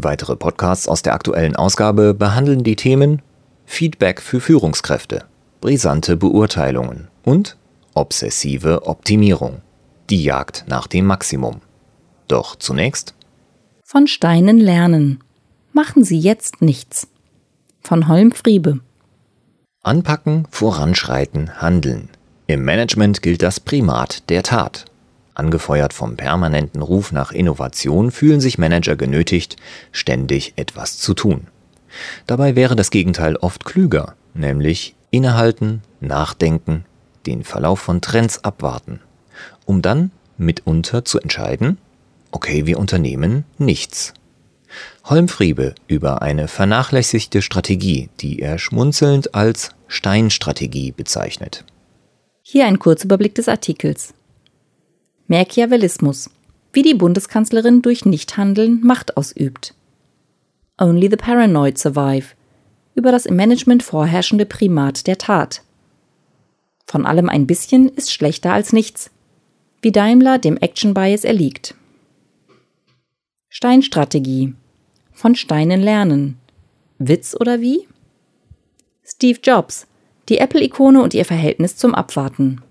Weitere Podcasts aus der aktuellen Ausgabe behandeln die Themen Feedback für Führungskräfte, brisante Beurteilungen und obsessive Optimierung, die Jagd nach dem Maximum. Doch zunächst Von Steinen lernen. Machen Sie jetzt nichts. Von Holm Friebe. Anpacken, voranschreiten, handeln. Im Management gilt das Primat der Tat. Angefeuert vom permanenten Ruf nach Innovation fühlen sich Manager genötigt, ständig etwas zu tun. Dabei wäre das Gegenteil oft klüger, nämlich innehalten, nachdenken, den Verlauf von Trends abwarten, um dann mitunter zu entscheiden, okay, wir unternehmen nichts. Holmfriebe über eine vernachlässigte Strategie, die er schmunzelnd als Steinstrategie bezeichnet. Hier ein Kurzüberblick des Artikels. Machiavellismus. Wie die Bundeskanzlerin durch Nichthandeln Macht ausübt. Only the Paranoid Survive. Über das im Management vorherrschende Primat der Tat. Von allem ein bisschen ist schlechter als nichts. Wie Daimler dem Action Bias erliegt. Steinstrategie. Von Steinen lernen. Witz oder wie? Steve Jobs. Die Apple-Ikone und ihr Verhältnis zum Abwarten.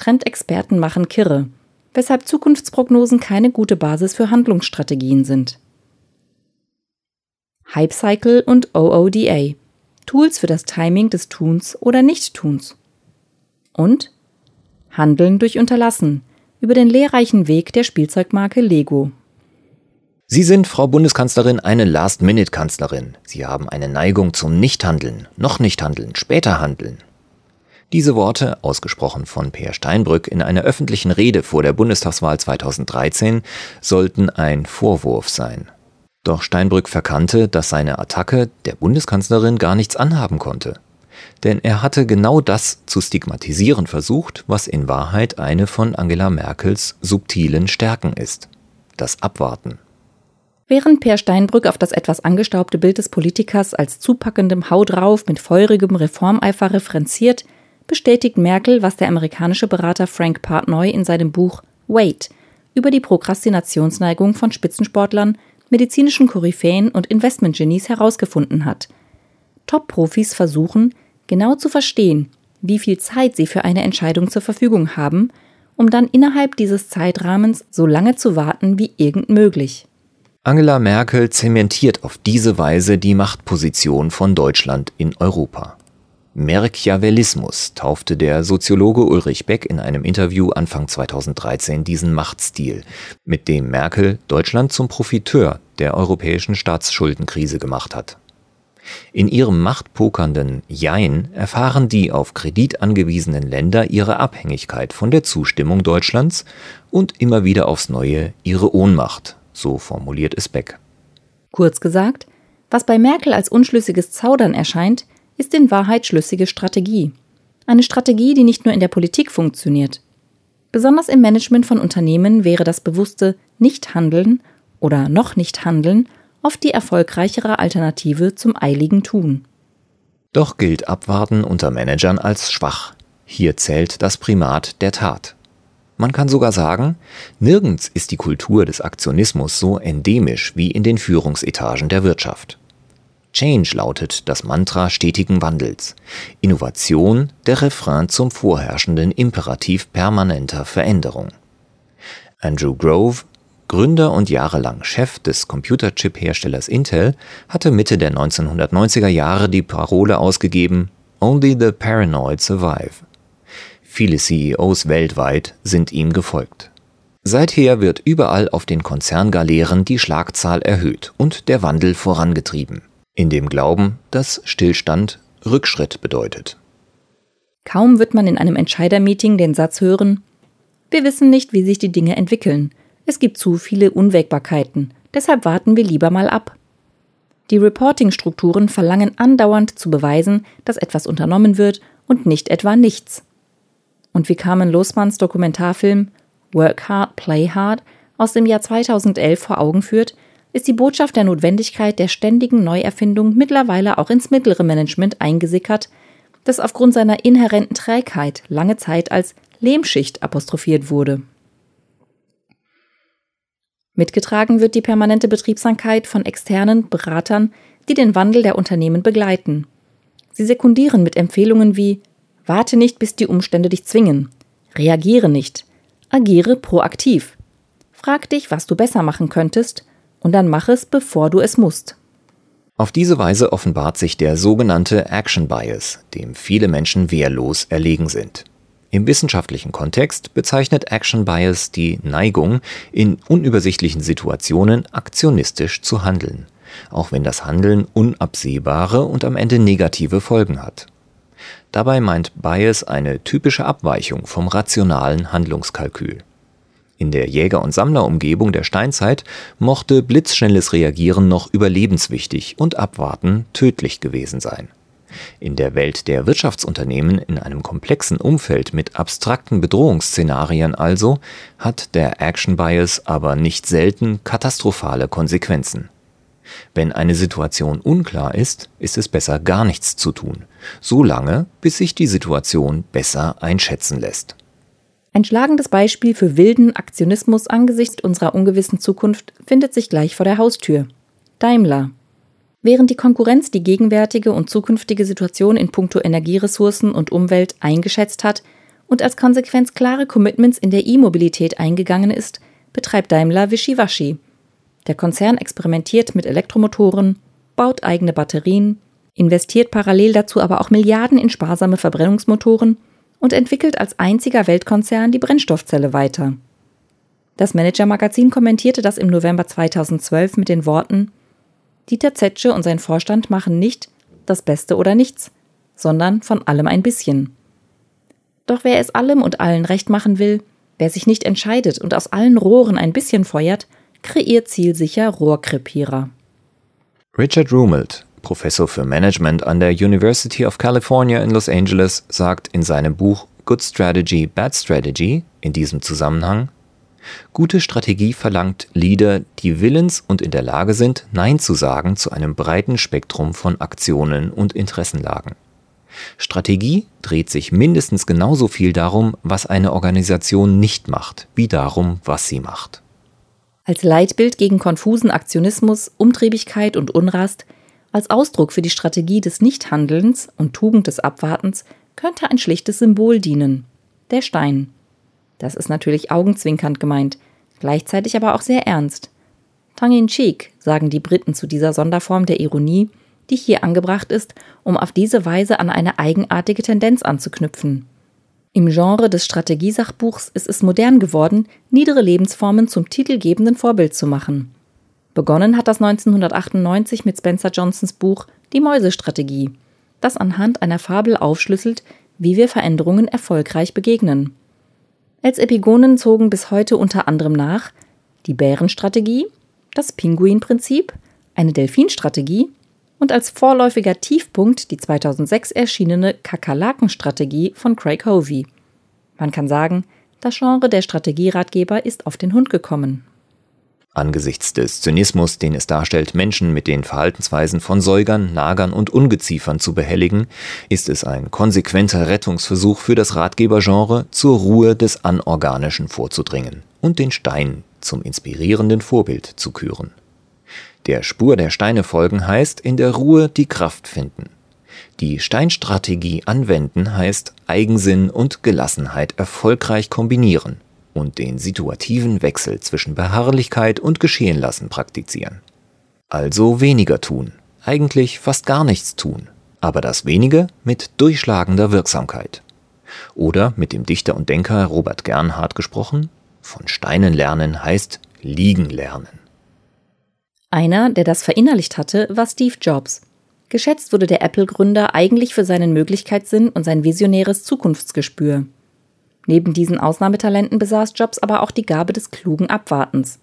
Trendexperten machen kirre, weshalb Zukunftsprognosen keine gute Basis für Handlungsstrategien sind. Hypecycle und OODA Tools für das Timing des Tuns oder Nichttuns. Und Handeln durch Unterlassen über den lehrreichen Weg der Spielzeugmarke Lego. Sie sind, Frau Bundeskanzlerin, eine Last-Minute-Kanzlerin. Sie haben eine Neigung zum Nichthandeln, noch nicht handeln, später handeln. Diese Worte, ausgesprochen von Peer Steinbrück in einer öffentlichen Rede vor der Bundestagswahl 2013, sollten ein Vorwurf sein. Doch Steinbrück verkannte, dass seine Attacke der Bundeskanzlerin gar nichts anhaben konnte. Denn er hatte genau das zu stigmatisieren versucht, was in Wahrheit eine von Angela Merkels subtilen Stärken ist. Das Abwarten. Während Per Steinbrück auf das etwas angestaubte Bild des Politikers als zupackendem Hau drauf mit feurigem Reformeifer referenziert, bestätigt Merkel, was der amerikanische Berater Frank Partnoy in seinem Buch Wait über die Prokrastinationsneigung von Spitzensportlern, medizinischen Koryphäen und Investmentgenies herausgefunden hat. Top-Profis versuchen, genau zu verstehen, wie viel Zeit sie für eine Entscheidung zur Verfügung haben, um dann innerhalb dieses Zeitrahmens so lange zu warten wie irgend möglich. Angela Merkel zementiert auf diese Weise die Machtposition von Deutschland in Europa. Merchiavellismus taufte der Soziologe Ulrich Beck in einem Interview Anfang 2013 diesen Machtstil, mit dem Merkel Deutschland zum Profiteur der europäischen Staatsschuldenkrise gemacht hat. In ihrem machtpokernden Jein erfahren die auf Kredit angewiesenen Länder ihre Abhängigkeit von der Zustimmung Deutschlands und immer wieder aufs Neue ihre Ohnmacht, so formuliert es Beck. Kurz gesagt, was bei Merkel als unschlüssiges Zaudern erscheint, ist in Wahrheit schlüssige Strategie. Eine Strategie, die nicht nur in der Politik funktioniert. Besonders im Management von Unternehmen wäre das bewusste Nichthandeln oder noch nicht Handeln oft die erfolgreichere Alternative zum eiligen Tun. Doch gilt Abwarten unter Managern als schwach. Hier zählt das Primat der Tat. Man kann sogar sagen, nirgends ist die Kultur des Aktionismus so endemisch wie in den Führungsetagen der Wirtschaft. Change lautet das Mantra stetigen Wandels. Innovation der Refrain zum vorherrschenden Imperativ permanenter Veränderung. Andrew Grove, Gründer und jahrelang Chef des Computerchip-Herstellers Intel, hatte Mitte der 1990er Jahre die Parole ausgegeben Only the Paranoid Survive. Viele CEOs weltweit sind ihm gefolgt. Seither wird überall auf den Konzerngaleeren die Schlagzahl erhöht und der Wandel vorangetrieben in dem Glauben, dass Stillstand Rückschritt bedeutet. Kaum wird man in einem Entscheidermeeting den Satz hören, wir wissen nicht, wie sich die Dinge entwickeln. Es gibt zu viele Unwägbarkeiten, deshalb warten wir lieber mal ab. Die Reporting-Strukturen verlangen andauernd zu beweisen, dass etwas unternommen wird und nicht etwa nichts. Und wie Carmen Losmanns Dokumentarfilm Work Hard, Play Hard aus dem Jahr 2011 vor Augen führt, ist die Botschaft der Notwendigkeit der ständigen Neuerfindung mittlerweile auch ins mittlere Management eingesickert, das aufgrund seiner inhärenten Trägheit lange Zeit als Lehmschicht apostrophiert wurde. Mitgetragen wird die permanente Betriebsamkeit von externen Beratern, die den Wandel der Unternehmen begleiten. Sie sekundieren mit Empfehlungen wie Warte nicht, bis die Umstände dich zwingen. Reagiere nicht. Agiere proaktiv. Frag dich, was du besser machen könntest, und dann mach es, bevor du es musst. Auf diese Weise offenbart sich der sogenannte Action Bias, dem viele Menschen wehrlos erlegen sind. Im wissenschaftlichen Kontext bezeichnet Action Bias die Neigung, in unübersichtlichen Situationen aktionistisch zu handeln, auch wenn das Handeln unabsehbare und am Ende negative Folgen hat. Dabei meint Bias eine typische Abweichung vom rationalen Handlungskalkül. In der Jäger- und Sammlerumgebung der Steinzeit mochte blitzschnelles Reagieren noch überlebenswichtig und Abwarten tödlich gewesen sein. In der Welt der Wirtschaftsunternehmen in einem komplexen Umfeld mit abstrakten Bedrohungsszenarien also hat der Action Bias aber nicht selten katastrophale Konsequenzen. Wenn eine Situation unklar ist, ist es besser gar nichts zu tun, so lange, bis sich die Situation besser einschätzen lässt. Ein schlagendes Beispiel für wilden Aktionismus angesichts unserer ungewissen Zukunft findet sich gleich vor der Haustür. Daimler. Während die Konkurrenz die gegenwärtige und zukünftige Situation in puncto Energieressourcen und Umwelt eingeschätzt hat und als Konsequenz klare Commitments in der E-Mobilität eingegangen ist, betreibt Daimler Wischiwaschi. Der Konzern experimentiert mit Elektromotoren, baut eigene Batterien, investiert parallel dazu aber auch Milliarden in sparsame Verbrennungsmotoren und entwickelt als einziger Weltkonzern die Brennstoffzelle weiter. Das Manager-Magazin kommentierte das im November 2012 mit den Worten: Dieter Zetsche und sein Vorstand machen nicht das Beste oder nichts, sondern von allem ein bisschen. Doch wer es allem und allen recht machen will, wer sich nicht entscheidet und aus allen Rohren ein bisschen feuert, kreiert zielsicher Rohrkrepierer. Richard Rumelt, Professor für Management an der University of California in Los Angeles, sagt in seinem Buch Good Strategy, Bad Strategy in diesem Zusammenhang, Gute Strategie verlangt Leader, die willens und in der Lage sind, Nein zu sagen zu einem breiten Spektrum von Aktionen und Interessenlagen. Strategie dreht sich mindestens genauso viel darum, was eine Organisation nicht macht, wie darum, was sie macht. Als Leitbild gegen konfusen Aktionismus, Umtriebigkeit und Unrast als Ausdruck für die Strategie des Nichthandelns und Tugend des Abwartens könnte ein schlichtes Symbol dienen. Der Stein. Das ist natürlich augenzwinkernd gemeint, gleichzeitig aber auch sehr ernst. Tongue in cheek, sagen die Briten zu dieser Sonderform der Ironie, die hier angebracht ist, um auf diese Weise an eine eigenartige Tendenz anzuknüpfen. Im Genre des Strategiesachbuchs ist es modern geworden, niedere Lebensformen zum titelgebenden Vorbild zu machen. Begonnen hat das 1998 mit Spencer Johnsons Buch Die Mäusestrategie, das anhand einer Fabel aufschlüsselt, wie wir Veränderungen erfolgreich begegnen. Als Epigonen zogen bis heute unter anderem nach die Bärenstrategie, das Pinguinprinzip, eine Delfinstrategie und als vorläufiger Tiefpunkt die 2006 erschienene Kakerlakenstrategie von Craig Hovey. Man kann sagen, das Genre der Strategieratgeber ist auf den Hund gekommen. Angesichts des Zynismus, den es darstellt, Menschen mit den Verhaltensweisen von Säugern, Nagern und Ungeziefern zu behelligen, ist es ein konsequenter Rettungsversuch für das Ratgebergenre, zur Ruhe des Anorganischen vorzudringen und den Stein zum inspirierenden Vorbild zu küren. Der Spur der Steine folgen heißt in der Ruhe die Kraft finden. Die Steinstrategie anwenden heißt Eigensinn und Gelassenheit erfolgreich kombinieren und den situativen Wechsel zwischen Beharrlichkeit und Geschehenlassen praktizieren. Also weniger tun, eigentlich fast gar nichts tun, aber das wenige mit durchschlagender Wirksamkeit. Oder mit dem Dichter und Denker Robert Gernhardt gesprochen, von Steinen lernen heißt liegen lernen. Einer, der das verinnerlicht hatte, war Steve Jobs. Geschätzt wurde der Apple-Gründer eigentlich für seinen Möglichkeitssinn und sein visionäres Zukunftsgespür. Neben diesen Ausnahmetalenten besaß Jobs aber auch die Gabe des klugen Abwartens.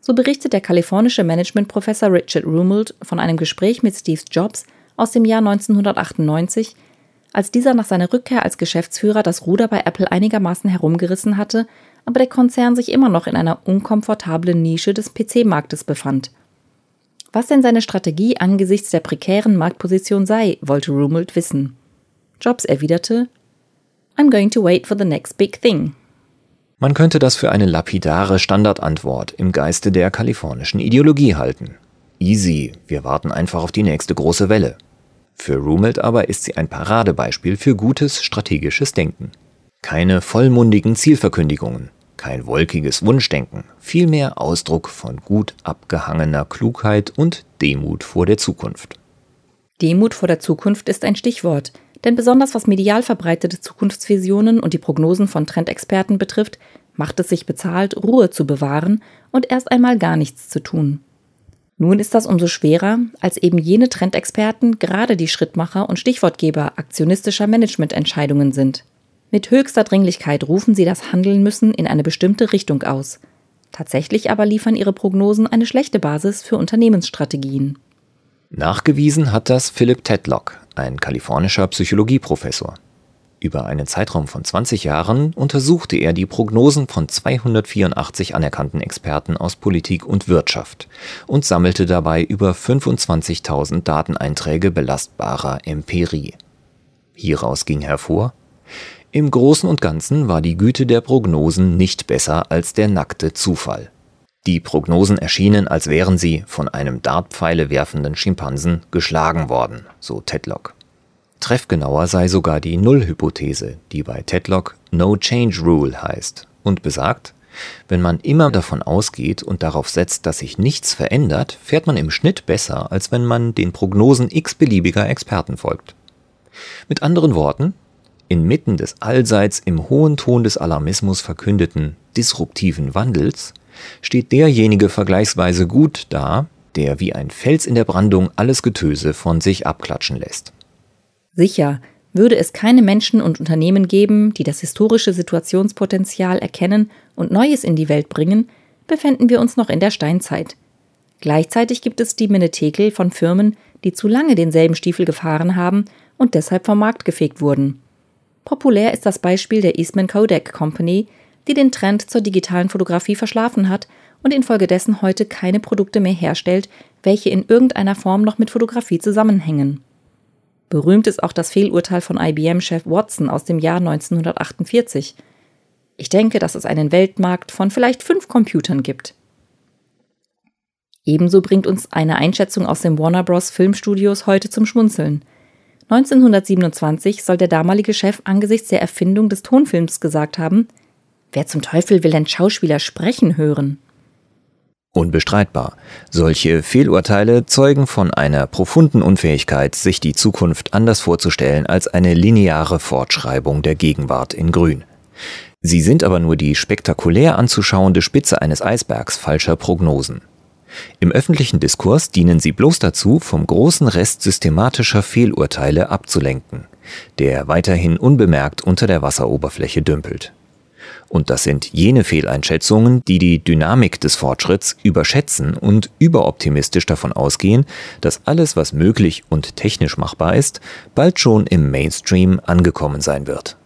So berichtet der kalifornische Managementprofessor Richard Rumelt von einem Gespräch mit Steve Jobs aus dem Jahr 1998, als dieser nach seiner Rückkehr als Geschäftsführer das Ruder bei Apple einigermaßen herumgerissen hatte, aber der Konzern sich immer noch in einer unkomfortablen Nische des PC-Marktes befand. Was denn seine Strategie angesichts der prekären Marktposition sei, wollte Rumelt wissen. Jobs erwiderte, I'm going to wait for the next big thing. Man könnte das für eine lapidare Standardantwort im Geiste der kalifornischen Ideologie halten. Easy, wir warten einfach auf die nächste große Welle. Für Rumelt aber ist sie ein Paradebeispiel für gutes strategisches Denken. Keine vollmundigen Zielverkündigungen, kein wolkiges Wunschdenken, vielmehr Ausdruck von gut abgehangener Klugheit und Demut vor der Zukunft. Demut vor der Zukunft ist ein Stichwort, denn besonders was medial verbreitete Zukunftsvisionen und die Prognosen von Trendexperten betrifft, macht es sich bezahlt, Ruhe zu bewahren und erst einmal gar nichts zu tun. Nun ist das umso schwerer, als eben jene Trendexperten gerade die Schrittmacher und Stichwortgeber aktionistischer Managemententscheidungen sind. Mit höchster Dringlichkeit rufen sie das Handeln müssen in eine bestimmte Richtung aus. Tatsächlich aber liefern ihre Prognosen eine schlechte Basis für Unternehmensstrategien. Nachgewiesen hat das Philip Tedlock, ein kalifornischer Psychologieprofessor. Über einen Zeitraum von 20 Jahren untersuchte er die Prognosen von 284 anerkannten Experten aus Politik und Wirtschaft und sammelte dabei über 25.000 Dateneinträge belastbarer Empirie. Hieraus ging hervor, im Großen und Ganzen war die Güte der Prognosen nicht besser als der nackte Zufall. Die Prognosen erschienen, als wären sie von einem Dartpfeile werfenden Schimpansen geschlagen worden, so Tedlock. Treffgenauer sei sogar die Nullhypothese, die bei Tedlock No Change Rule heißt und besagt, wenn man immer davon ausgeht und darauf setzt, dass sich nichts verändert, fährt man im Schnitt besser, als wenn man den Prognosen x-beliebiger Experten folgt. Mit anderen Worten, inmitten des allseits im hohen Ton des Alarmismus verkündeten disruptiven Wandels steht derjenige vergleichsweise gut da, der wie ein Fels in der Brandung alles Getöse von sich abklatschen lässt. Sicher, würde es keine Menschen und Unternehmen geben, die das historische Situationspotenzial erkennen und Neues in die Welt bringen, befänden wir uns noch in der Steinzeit. Gleichzeitig gibt es die Menetekel von Firmen, die zu lange denselben Stiefel gefahren haben und deshalb vom Markt gefegt wurden. Populär ist das Beispiel der Eastman Kodak Company, die den Trend zur digitalen Fotografie verschlafen hat und infolgedessen heute keine Produkte mehr herstellt, welche in irgendeiner Form noch mit Fotografie zusammenhängen. Berühmt ist auch das Fehlurteil von IBM-Chef Watson aus dem Jahr 1948. Ich denke, dass es einen Weltmarkt von vielleicht fünf Computern gibt. Ebenso bringt uns eine Einschätzung aus den Warner Bros. Filmstudios heute zum Schmunzeln. 1927 soll der damalige Chef angesichts der Erfindung des Tonfilms gesagt haben, wer zum Teufel will denn Schauspieler sprechen hören? Unbestreitbar. Solche Fehlurteile zeugen von einer profunden Unfähigkeit, sich die Zukunft anders vorzustellen als eine lineare Fortschreibung der Gegenwart in Grün. Sie sind aber nur die spektakulär anzuschauende Spitze eines Eisbergs falscher Prognosen. Im öffentlichen Diskurs dienen sie bloß dazu, vom großen Rest systematischer Fehlurteile abzulenken, der weiterhin unbemerkt unter der Wasseroberfläche dümpelt. Und das sind jene Fehleinschätzungen, die die Dynamik des Fortschritts überschätzen und überoptimistisch davon ausgehen, dass alles, was möglich und technisch machbar ist, bald schon im Mainstream angekommen sein wird.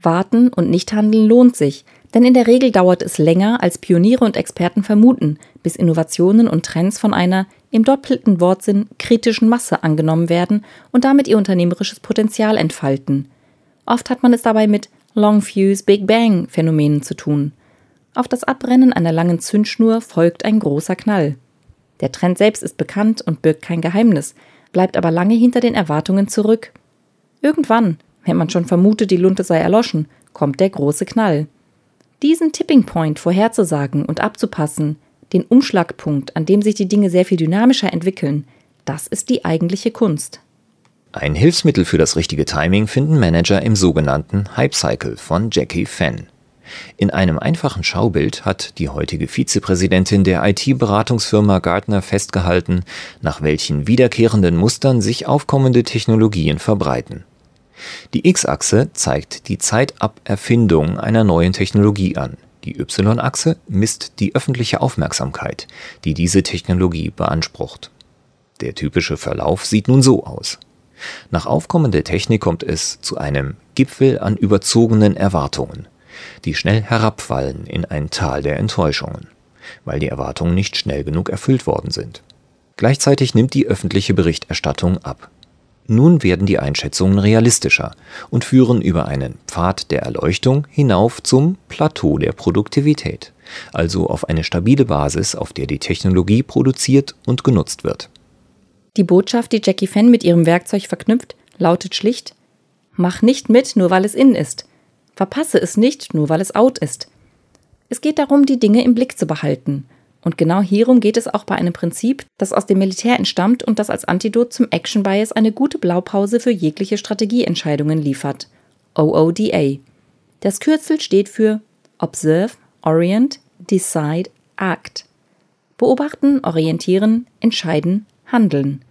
Warten und Nichthandeln lohnt sich, denn in der Regel dauert es länger, als Pioniere und Experten vermuten, bis Innovationen und Trends von einer im doppelten Wortsinn kritischen Masse angenommen werden und damit ihr unternehmerisches Potenzial entfalten. Oft hat man es dabei mit Long Fuse Big Bang Phänomenen zu tun. Auf das Abbrennen einer langen Zündschnur folgt ein großer Knall. Der Trend selbst ist bekannt und birgt kein Geheimnis, bleibt aber lange hinter den Erwartungen zurück. Irgendwann, wenn man schon vermutet, die Lunte sei erloschen, kommt der große Knall. Diesen Tipping Point vorherzusagen und abzupassen, den Umschlagpunkt, an dem sich die Dinge sehr viel dynamischer entwickeln, das ist die eigentliche Kunst. Ein Hilfsmittel für das richtige Timing finden Manager im sogenannten Hype Cycle von Jackie Fenn. In einem einfachen Schaubild hat die heutige Vizepräsidentin der IT-Beratungsfirma Gartner festgehalten, nach welchen wiederkehrenden Mustern sich aufkommende Technologien verbreiten. Die X-Achse zeigt die Zeit ab Erfindung einer neuen Technologie an, Die Y-Achse misst die öffentliche Aufmerksamkeit, die diese Technologie beansprucht. Der typische Verlauf sieht nun so aus. Nach Aufkommen der Technik kommt es zu einem Gipfel an überzogenen Erwartungen, die schnell herabfallen in ein Tal der Enttäuschungen, weil die Erwartungen nicht schnell genug erfüllt worden sind. Gleichzeitig nimmt die öffentliche Berichterstattung ab. Nun werden die Einschätzungen realistischer und führen über einen Pfad der Erleuchtung hinauf zum Plateau der Produktivität, also auf eine stabile Basis, auf der die Technologie produziert und genutzt wird. Die Botschaft, die Jackie Fan mit ihrem Werkzeug verknüpft, lautet schlicht: Mach nicht mit, nur weil es in ist. Verpasse es nicht, nur weil es out ist. Es geht darum, die Dinge im Blick zu behalten und genau hierum geht es auch bei einem Prinzip, das aus dem Militär entstammt und das als Antidot zum Action Bias eine gute Blaupause für jegliche Strategieentscheidungen liefert. OODA. Das Kürzel steht für Observe, Orient, Decide, Act. Beobachten, orientieren, entscheiden, handeln.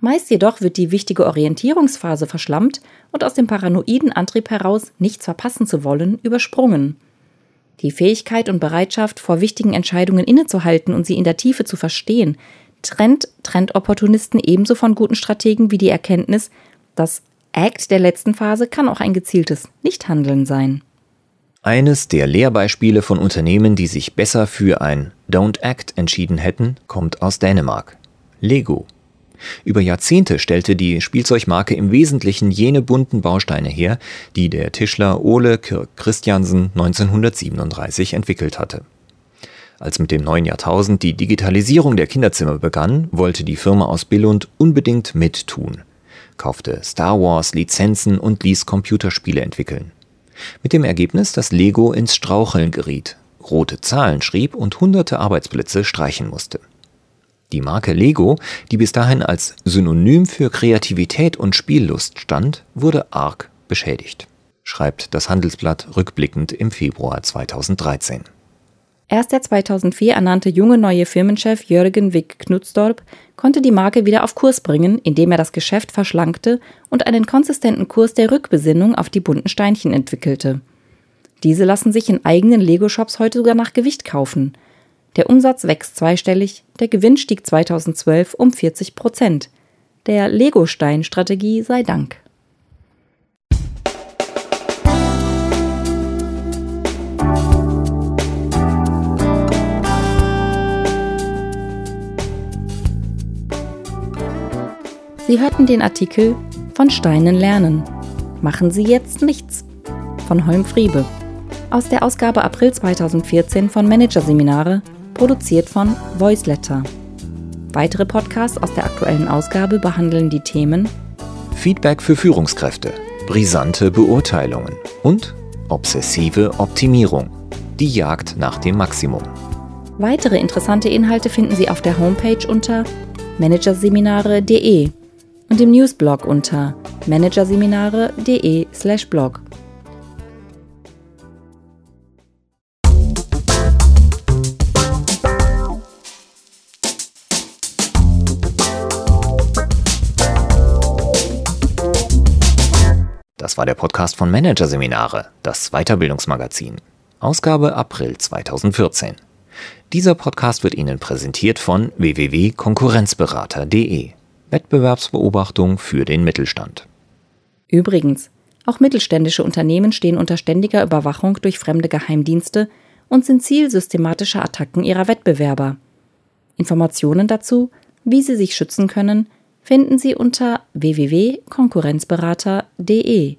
Meist jedoch wird die wichtige Orientierungsphase verschlammt und aus dem paranoiden Antrieb heraus, nichts verpassen zu wollen, übersprungen. Die Fähigkeit und Bereitschaft, vor wichtigen Entscheidungen innezuhalten und sie in der Tiefe zu verstehen, trennt Trendopportunisten ebenso von guten Strategen wie die Erkenntnis, das Act der letzten Phase kann auch ein gezieltes Nichthandeln sein. Eines der Lehrbeispiele von Unternehmen, die sich besser für ein Don't Act entschieden hätten, kommt aus Dänemark. Lego über Jahrzehnte stellte die Spielzeugmarke im Wesentlichen jene bunten Bausteine her, die der Tischler Ole Kirk Christiansen 1937 entwickelt hatte. Als mit dem neuen Jahrtausend die Digitalisierung der Kinderzimmer begann, wollte die Firma aus Billund unbedingt mittun, kaufte Star Wars Lizenzen und ließ Computerspiele entwickeln. Mit dem Ergebnis, dass Lego ins Straucheln geriet, rote Zahlen schrieb und hunderte Arbeitsplätze streichen musste. Die Marke Lego, die bis dahin als Synonym für Kreativität und Spiellust stand, wurde arg beschädigt, schreibt das Handelsblatt rückblickend im Februar 2013. Erst der 2004 ernannte junge neue Firmenchef Jürgen Wick Knutsdorp konnte die Marke wieder auf Kurs bringen, indem er das Geschäft verschlankte und einen konsistenten Kurs der Rückbesinnung auf die bunten Steinchen entwickelte. Diese lassen sich in eigenen Lego-Shops heute sogar nach Gewicht kaufen – der Umsatz wächst zweistellig, der Gewinn stieg 2012 um 40 Prozent. Der Legostein-Strategie sei Dank. Sie hörten den Artikel Von Steinen lernen. Machen Sie jetzt nichts von Holm Friebe aus der Ausgabe April 2014 von Managerseminare produziert von Voiceletter. Weitere Podcasts aus der aktuellen Ausgabe behandeln die Themen Feedback für Führungskräfte, brisante Beurteilungen und obsessive Optimierung, die Jagd nach dem Maximum. Weitere interessante Inhalte finden Sie auf der Homepage unter managerseminare.de und im Newsblog unter managerseminare.de/blog. war der Podcast von Managerseminare, das Weiterbildungsmagazin. Ausgabe April 2014. Dieser Podcast wird Ihnen präsentiert von www.konkurrenzberater.de. Wettbewerbsbeobachtung für den Mittelstand. Übrigens, auch mittelständische Unternehmen stehen unter ständiger Überwachung durch fremde Geheimdienste und sind Ziel systematischer Attacken ihrer Wettbewerber. Informationen dazu, wie sie sich schützen können, finden Sie unter www.konkurrenzberater.de.